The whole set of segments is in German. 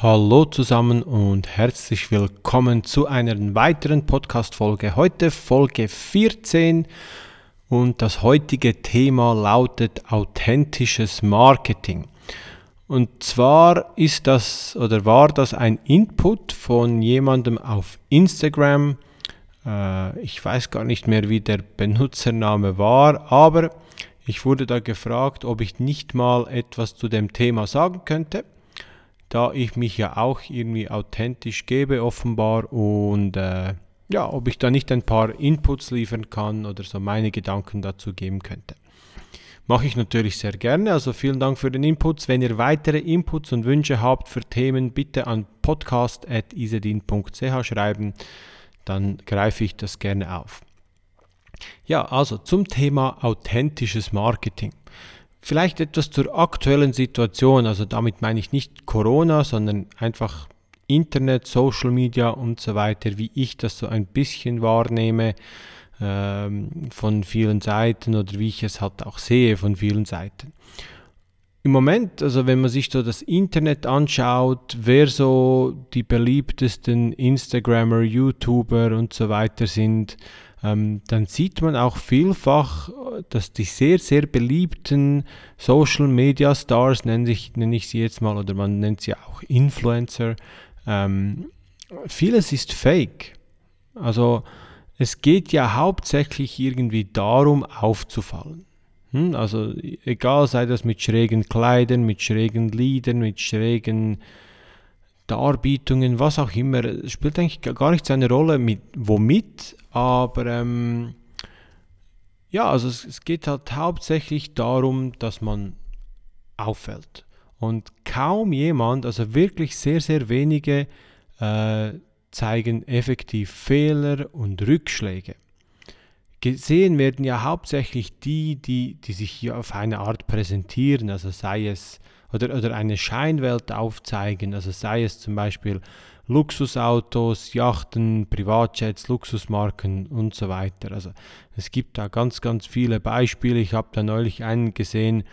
Hallo zusammen und herzlich willkommen zu einer weiteren Podcast-Folge. Heute Folge 14 und das heutige Thema lautet authentisches Marketing. Und zwar ist das oder war das ein Input von jemandem auf Instagram. Äh, ich weiß gar nicht mehr, wie der Benutzername war, aber ich wurde da gefragt, ob ich nicht mal etwas zu dem Thema sagen könnte da ich mich ja auch irgendwie authentisch gebe offenbar und äh, ja, ob ich da nicht ein paar Inputs liefern kann oder so meine Gedanken dazu geben könnte. Mache ich natürlich sehr gerne, also vielen Dank für den Inputs. Wenn ihr weitere Inputs und Wünsche habt für Themen, bitte an podcast.isedin.ch schreiben, dann greife ich das gerne auf. Ja, also zum Thema authentisches Marketing. Vielleicht etwas zur aktuellen Situation, also damit meine ich nicht Corona, sondern einfach Internet, Social Media und so weiter, wie ich das so ein bisschen wahrnehme ähm, von vielen Seiten oder wie ich es halt auch sehe von vielen Seiten. Im Moment, also wenn man sich so das Internet anschaut, wer so die beliebtesten Instagrammer, YouTuber und so weiter sind, ähm, dann sieht man auch vielfach, dass die sehr, sehr beliebten Social Media Stars, nenne ich, nenne ich sie jetzt mal, oder man nennt sie auch Influencer, ähm, vieles ist fake. Also es geht ja hauptsächlich irgendwie darum, aufzufallen. Hm? Also egal, sei das mit schrägen Kleidern, mit schrägen Liedern, mit schrägen Darbietungen, was auch immer, spielt eigentlich gar nicht seine Rolle, mit, womit, aber ähm, ja, also es, es, geht halt hauptsächlich darum, dass man auffällt. Und kaum jemand, also wirklich sehr, sehr wenige, äh, zeigen effektiv Fehler und Rückschläge. Gesehen werden ja hauptsächlich die, die, die sich hier auf eine Art präsentieren, also sei es oder, oder eine Scheinwelt aufzeigen, also sei es zum Beispiel Luxusautos, Yachten, Privatjets, Luxusmarken und so weiter. Also es gibt da ganz, ganz viele Beispiele. Ich habe da neulich einen gesehen,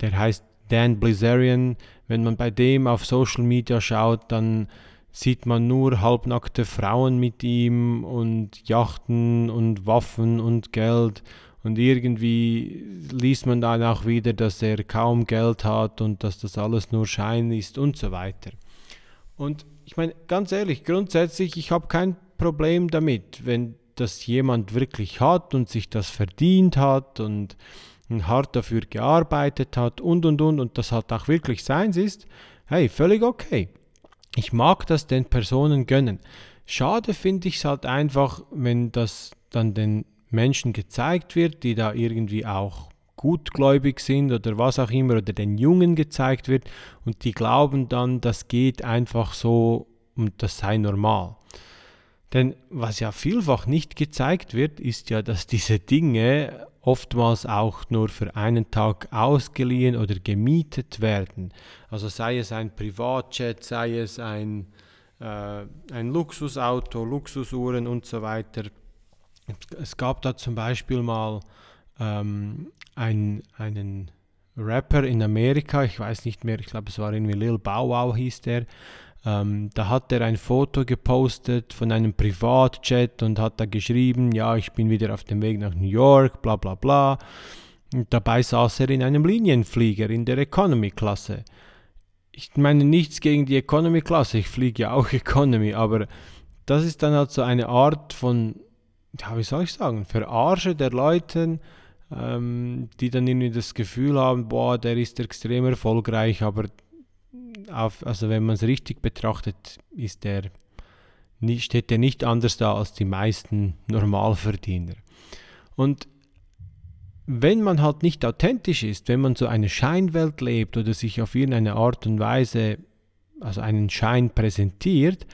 der heißt Dan Blizzarian. Wenn man bei dem auf Social Media schaut, dann sieht man nur halbnackte Frauen mit ihm und Yachten und Waffen und Geld. Und irgendwie liest man dann auch wieder, dass er kaum Geld hat und dass das alles nur Schein ist und so weiter. Und ich meine, ganz ehrlich, grundsätzlich, ich habe kein Problem damit, wenn das jemand wirklich hat und sich das verdient hat und hart dafür gearbeitet hat und und und und das halt auch wirklich seins ist, hey, völlig okay. Ich mag das den Personen gönnen. Schade finde ich es halt einfach, wenn das dann den Menschen gezeigt wird, die da irgendwie auch gutgläubig sind oder was auch immer oder den Jungen gezeigt wird und die glauben dann, das geht einfach so und das sei normal. Denn was ja vielfach nicht gezeigt wird, ist ja, dass diese Dinge oftmals auch nur für einen Tag ausgeliehen oder gemietet werden. Also sei es ein Privatjet, sei es ein, äh, ein Luxusauto, Luxusuhren und so weiter. Es gab da zum Beispiel mal ähm, ein, einen Rapper in Amerika, ich weiß nicht mehr, ich glaube es war irgendwie Lil Bow Wow hieß der. Ähm, da hat er ein Foto gepostet von einem Privatjet und hat da geschrieben, ja, ich bin wieder auf dem Weg nach New York, bla bla bla. Und dabei saß er in einem Linienflieger in der Economy-Klasse. Ich meine nichts gegen die Economy-Klasse, ich fliege ja auch Economy, aber das ist dann halt so eine Art von, ja, wie soll ich sagen, Verarsche der Leute, ähm, die dann irgendwie das Gefühl haben, boah, der ist extrem erfolgreich, aber auf, also wenn man es richtig betrachtet, ist der nicht, steht er nicht anders da als die meisten Normalverdiener. Und wenn man halt nicht authentisch ist, wenn man so eine Scheinwelt lebt oder sich auf irgendeine Art und Weise, also einen Schein präsentiert,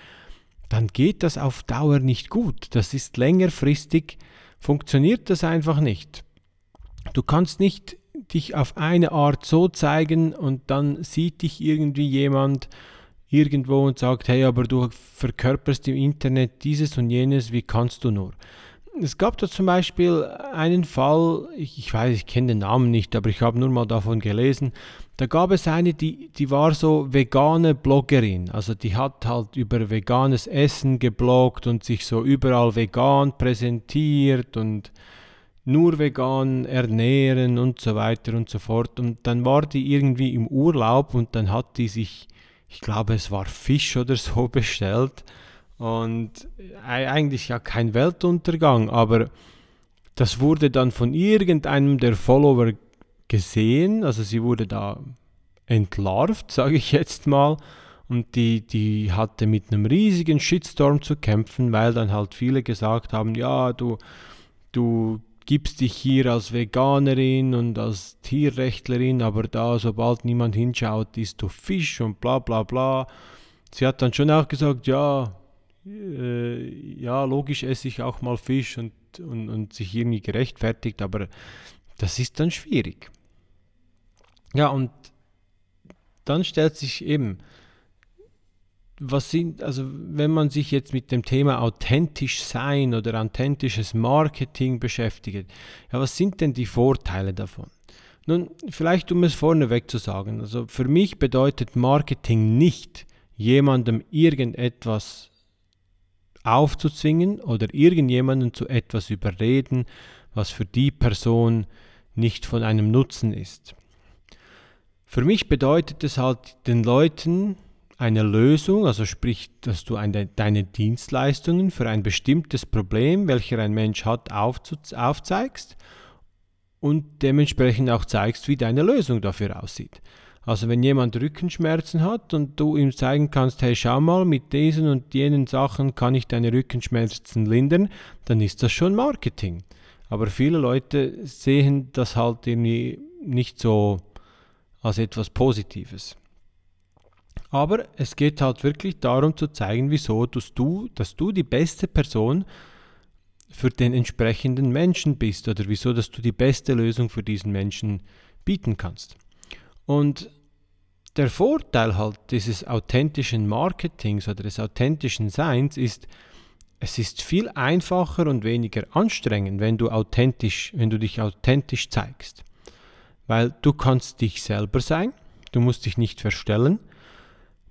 dann geht das auf Dauer nicht gut. Das ist längerfristig, funktioniert das einfach nicht. Du kannst nicht dich auf eine Art so zeigen und dann sieht dich irgendwie jemand irgendwo und sagt, hey, aber du verkörperst im Internet dieses und jenes, wie kannst du nur? Es gab da zum Beispiel einen Fall, ich, ich weiß, ich kenne den Namen nicht, aber ich habe nur mal davon gelesen, da gab es eine, die, die war so vegane Bloggerin. Also die hat halt über veganes Essen gebloggt und sich so überall vegan präsentiert und nur vegan ernähren und so weiter und so fort. Und dann war die irgendwie im Urlaub und dann hat die sich, ich glaube es war Fisch oder so bestellt. Und eigentlich ja kein Weltuntergang, aber das wurde dann von irgendeinem der Follower gesehen, also sie wurde da entlarvt, sage ich jetzt mal. Und die, die hatte mit einem riesigen Shitstorm zu kämpfen, weil dann halt viele gesagt haben, ja, du, du gibst dich hier als Veganerin und als Tierrechtlerin, aber da, sobald niemand hinschaut, isst du Fisch und bla bla bla. Sie hat dann schon auch gesagt, ja, äh, ja, logisch esse ich auch mal Fisch und, und, und sich irgendwie gerechtfertigt, aber das ist dann schwierig. Ja, und dann stellt sich eben, was sind, also wenn man sich jetzt mit dem Thema authentisch sein oder authentisches Marketing beschäftigt, ja, was sind denn die Vorteile davon? Nun, vielleicht um es vorneweg zu sagen, also für mich bedeutet Marketing nicht, jemandem irgendetwas aufzuzwingen oder irgendjemanden zu etwas überreden, was für die Person nicht von einem Nutzen ist. Für mich bedeutet es halt den Leuten eine Lösung, also sprich, dass du eine, deine Dienstleistungen für ein bestimmtes Problem, welcher ein Mensch hat, aufzeigst und dementsprechend auch zeigst, wie deine Lösung dafür aussieht. Also wenn jemand Rückenschmerzen hat und du ihm zeigen kannst, hey schau mal, mit diesen und jenen Sachen kann ich deine Rückenschmerzen lindern, dann ist das schon Marketing. Aber viele Leute sehen das halt irgendwie nicht so als etwas Positives. Aber es geht halt wirklich darum zu zeigen, wieso dass du, dass du die beste Person für den entsprechenden Menschen bist oder wieso dass du die beste Lösung für diesen Menschen bieten kannst. Und der Vorteil halt dieses authentischen Marketings oder des authentischen Seins ist, es ist viel einfacher und weniger anstrengend, wenn du authentisch, wenn du dich authentisch zeigst. Weil du kannst dich selber sein, du musst dich nicht verstellen,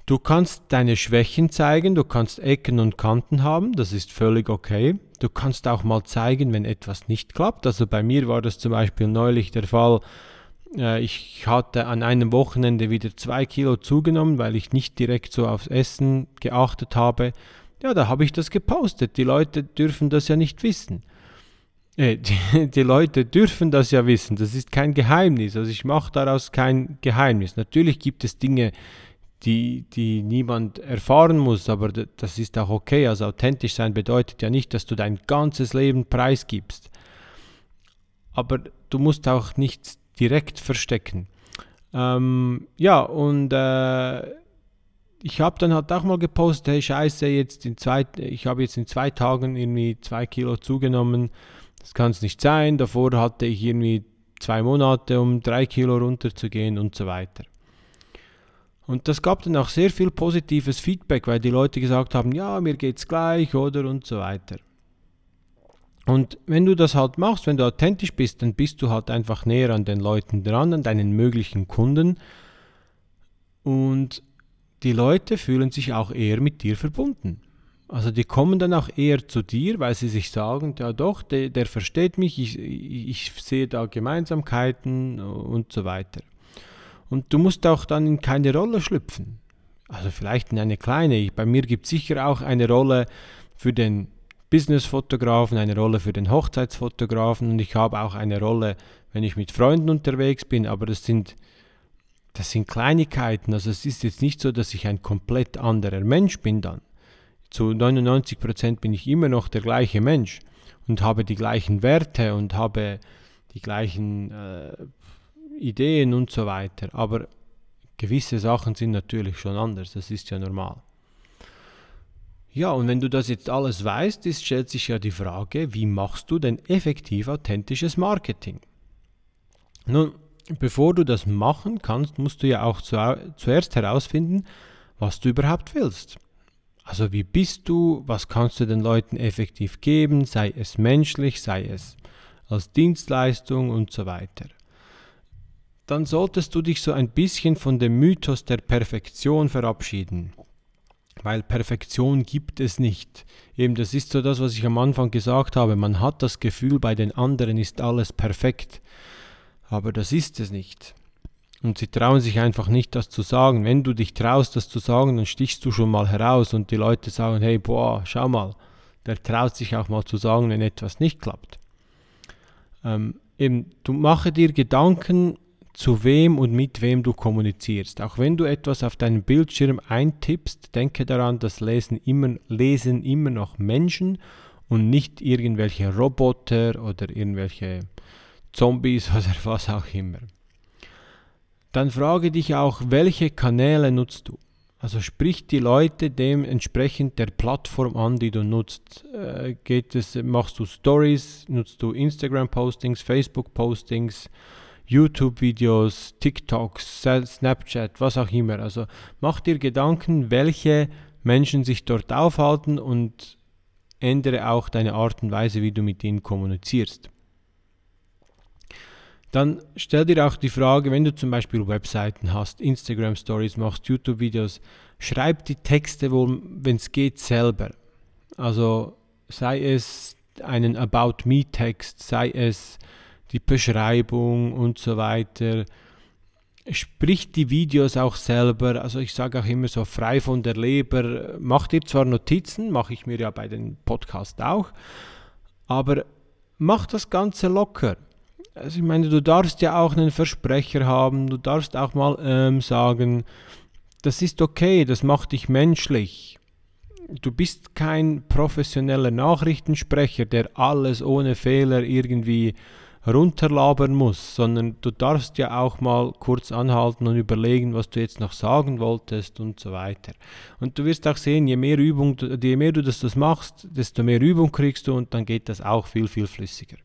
du kannst deine Schwächen zeigen, du kannst Ecken und Kanten haben, das ist völlig okay. Du kannst auch mal zeigen, wenn etwas nicht klappt. Also bei mir war das zum Beispiel neulich der Fall, äh, ich hatte an einem Wochenende wieder zwei Kilo zugenommen, weil ich nicht direkt so aufs Essen geachtet habe. Ja, da habe ich das gepostet. Die Leute dürfen das ja nicht wissen. Äh, die, die, Leute dürfen das ja wissen. Das ist kein Geheimnis. Also ich mache daraus kein Geheimnis. Natürlich gibt es Dinge, die, die niemand erfahren muss, aber das ist auch okay. Also authentisch sein bedeutet ja nicht, dass du dein ganzes Leben preisgibst. Aber du musst auch nichts direkt verstecken. Ähm, ja, und äh, ich habe dann halt auch mal gepostet, hey Scheiße, jetzt in zwei, ich habe jetzt in zwei Tagen irgendwie zwei Kilo zugenommen. Das kann es nicht sein. Davor hatte ich irgendwie zwei Monate, um drei Kilo runterzugehen und so weiter. Und das gab dann auch sehr viel positives Feedback, weil die Leute gesagt haben, ja, mir geht's gleich oder und so weiter. Und wenn du das halt machst, wenn du authentisch bist, dann bist du halt einfach näher an den Leuten dran, an deinen möglichen Kunden. Und die Leute fühlen sich auch eher mit dir verbunden. Also die kommen dann auch eher zu dir, weil sie sich sagen, ja doch, der, der versteht mich, ich, ich sehe da Gemeinsamkeiten und so weiter. Und du musst auch dann in keine Rolle schlüpfen. Also vielleicht in eine kleine. Bei mir gibt es sicher auch eine Rolle für den Businessfotografen, eine Rolle für den Hochzeitsfotografen und ich habe auch eine Rolle, wenn ich mit Freunden unterwegs bin, aber das sind, das sind Kleinigkeiten. Also es ist jetzt nicht so, dass ich ein komplett anderer Mensch bin dann. Zu 99 Prozent bin ich immer noch der gleiche Mensch und habe die gleichen Werte und habe die gleichen äh, Ideen und so weiter. Aber gewisse Sachen sind natürlich schon anders, das ist ja normal. Ja, und wenn du das jetzt alles weißt, ist, stellt sich ja die Frage, wie machst du denn effektiv authentisches Marketing? Nun, bevor du das machen kannst, musst du ja auch zu, zuerst herausfinden, was du überhaupt willst. Also wie bist du, was kannst du den Leuten effektiv geben, sei es menschlich, sei es als Dienstleistung und so weiter. dann solltest du dich so ein bisschen von dem Mythos der Perfektion verabschieden. Weil Perfektion gibt es nicht. Eben, das ist so das, was ich am Anfang gesagt habe. Man hat das Gefühl, bei den anderen ist alles perfekt. Aber das ist es nicht. Und sie trauen sich einfach nicht, das zu sagen. Wenn du dich traust, das zu sagen, dann stichst du schon mal heraus und die Leute sagen, hey, boah, schau mal, der traut sich auch mal zu sagen, wenn etwas nicht klappt. Ähm, eben, du mache dir Gedanken, zu wem und mit wem du kommunizierst. Auch wenn du etwas auf deinem Bildschirm eintippst, denke daran, das lesen immer, lesen immer noch Menschen und nicht irgendwelche Roboter oder irgendwelche Zombies oder was auch immer. Dann frage dich auch, welche Kanäle nutzt du? Also sprich die Leute dementsprechend der Plattform an, die du nutzt. Äh, geht es, machst du Stories, nutzt du Instagram-Postings, Facebook-Postings, YouTube-Videos, TikToks, Snapchat, was auch immer. Also mach dir Gedanken, welche Menschen sich dort aufhalten und ändere auch deine Art und Weise, wie du mit ihnen kommunizierst. Dann stell dir auch die Frage, wenn du zum Beispiel Webseiten hast, Instagram Stories machst, YouTube-Videos, schreib die Texte wohl, wenn es geht, selber. Also sei es einen About Me-Text, sei es die Beschreibung und so weiter. Sprich die Videos auch selber, also ich sage auch immer so frei von der Leber. Mach dir zwar Notizen, mache ich mir ja bei den Podcasts auch, aber mach das Ganze locker also ich meine, du darfst ja auch einen Versprecher haben, du darfst auch mal ähm, sagen, das ist okay, das macht dich menschlich. Du bist kein professioneller Nachrichtensprecher, der alles ohne Fehler irgendwie runterlabern muss, sondern du darfst ja auch mal kurz anhalten und überlegen, was du jetzt noch sagen wolltest und so weiter. Und du wirst auch sehen, je mehr Übung, je mehr du das, das machst, desto mehr Übung kriegst du und dann geht das auch viel, viel flüssiger.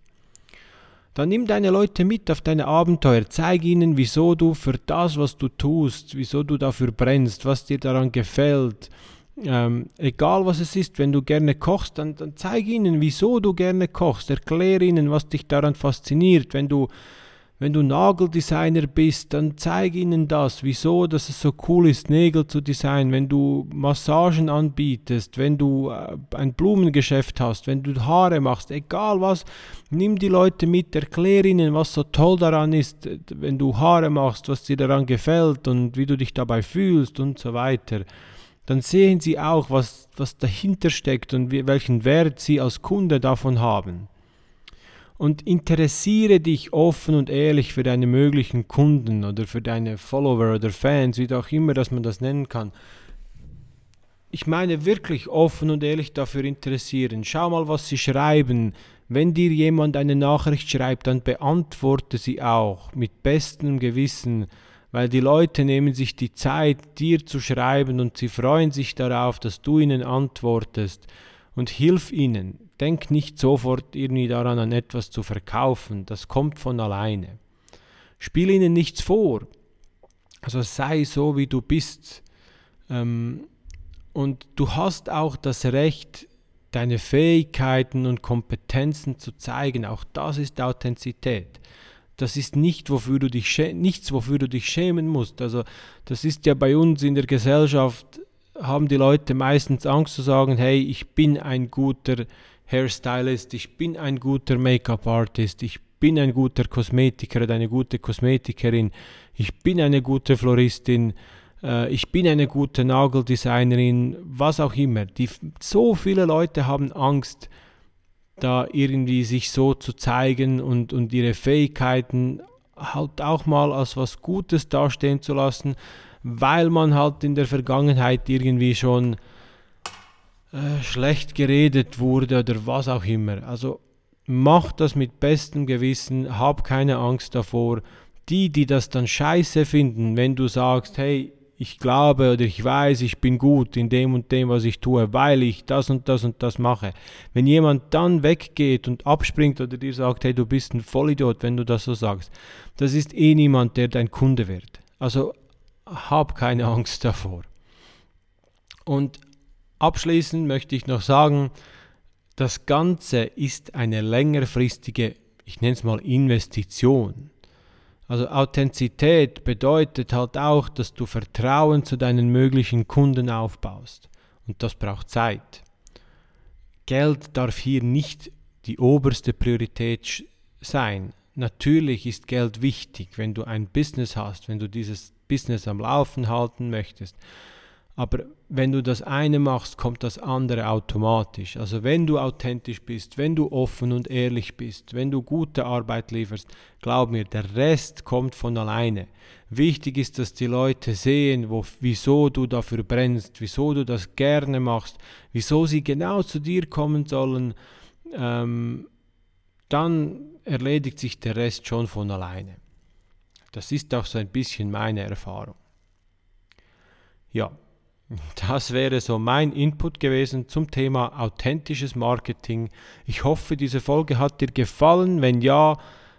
Dann nimm deine Leute mit auf deine Abenteuer, zeig ihnen, wieso du für das, was du tust, wieso du dafür brennst, was dir daran gefällt. Ähm, egal was es ist, wenn du gerne kochst, dann, dann zeig ihnen, wieso du gerne kochst. Erkläre ihnen, was dich daran fasziniert. Wenn du wenn du Nageldesigner bist, dann zeig ihnen das, wieso dass es so cool ist, Nägel zu designen. Wenn du Massagen anbietest, wenn du äh, ein Blumengeschäft hast, wenn du Haare machst, egal was, nimm die Leute mit, erklär ihnen, was so toll daran ist, wenn du Haare machst, was dir daran gefällt und wie du dich dabei fühlst und so weiter. Dann sehen sie auch, was, was dahinter steckt und welchen Wert sie als Kunde davon haben und interessiere dich offen und ehrlich für deine möglichen Kunden oder für deine Follower oder Fans, wie auch immer, dass man das nennen kann. Ich meine wirklich offen und ehrlich dafür interessieren. Schau mal, was sie schreiben. Wenn dir jemand eine Nachricht schreibt, dann beantworte sie auch mit bestem Gewissen, weil die Leute nehmen sich die Zeit, dir zu schreiben und sie freuen sich darauf, dass du ihnen antwortest und hilf ihnen. Denk nicht sofort irgendwie daran, an etwas zu verkaufen. Das kommt von alleine. Spiel ihnen nichts vor. Also sei so, wie du bist. Ähm, und du hast auch das Recht, deine Fähigkeiten und Kompetenzen zu zeigen. Auch das ist Authentizität. Das ist nicht, wofür du dich nichts, wofür du dich schämen musst. Also das ist ja bei uns in der Gesellschaft, haben die Leute meistens Angst zu sagen, hey, ich bin ein guter Hairstylist, ich bin ein guter Make-up-Artist, ich bin ein guter Kosmetiker oder eine gute Kosmetikerin, ich bin eine gute Floristin, äh, ich bin eine gute Nageldesignerin, was auch immer. Die, so viele Leute haben Angst, da irgendwie sich so zu zeigen und, und ihre Fähigkeiten halt auch mal als was Gutes dastehen zu lassen, weil man halt in der Vergangenheit irgendwie schon äh, schlecht geredet wurde oder was auch immer. Also mach das mit bestem Gewissen, hab keine Angst davor. Die, die das dann scheiße finden, wenn du sagst, hey, ich glaube oder ich weiß, ich bin gut in dem und dem, was ich tue, weil ich das und das und das mache. Wenn jemand dann weggeht und abspringt oder dir sagt, hey, du bist ein Vollidiot, wenn du das so sagst, das ist eh niemand, der dein Kunde wird. Also hab keine Angst davor. Und Abschließend möchte ich noch sagen, das Ganze ist eine längerfristige, ich nenne es mal Investition. Also Authentizität bedeutet halt auch, dass du Vertrauen zu deinen möglichen Kunden aufbaust. Und das braucht Zeit. Geld darf hier nicht die oberste Priorität sein. Natürlich ist Geld wichtig, wenn du ein Business hast, wenn du dieses Business am Laufen halten möchtest. Aber wenn du das eine machst, kommt das andere automatisch. Also wenn du authentisch bist, wenn du offen und ehrlich bist, wenn du gute Arbeit lieferst, glaub mir, der Rest kommt von alleine. Wichtig ist, dass die Leute sehen, wo, wieso du dafür brennst, wieso du das gerne machst, wieso sie genau zu dir kommen sollen. Ähm, dann erledigt sich der Rest schon von alleine. Das ist auch so ein bisschen meine Erfahrung. Ja, das wäre so mein Input gewesen zum Thema authentisches Marketing. Ich hoffe, diese Folge hat dir gefallen. Wenn ja,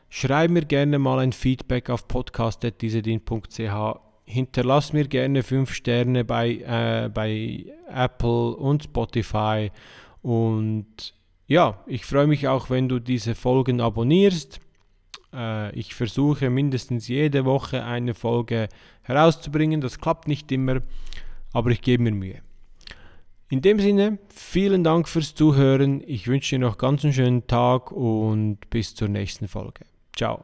schreib mir gerne mal ein Feedback auf podcast.diesedin.ch. Hinterlass mir gerne 5 Sterne bei, äh, bei Apple und Spotify. Und ja, ich freue mich auch, wenn du diese Folgen abonnierst. Äh, ich versuche mindestens jede Woche eine Folge herauszubringen. Das klappt nicht immer aber ich gebe mir Mühe. In dem Sinne, vielen Dank fürs Zuhören. Ich wünsche dir noch ganz einen schönen Tag und bis zur nächsten Folge. Ciao.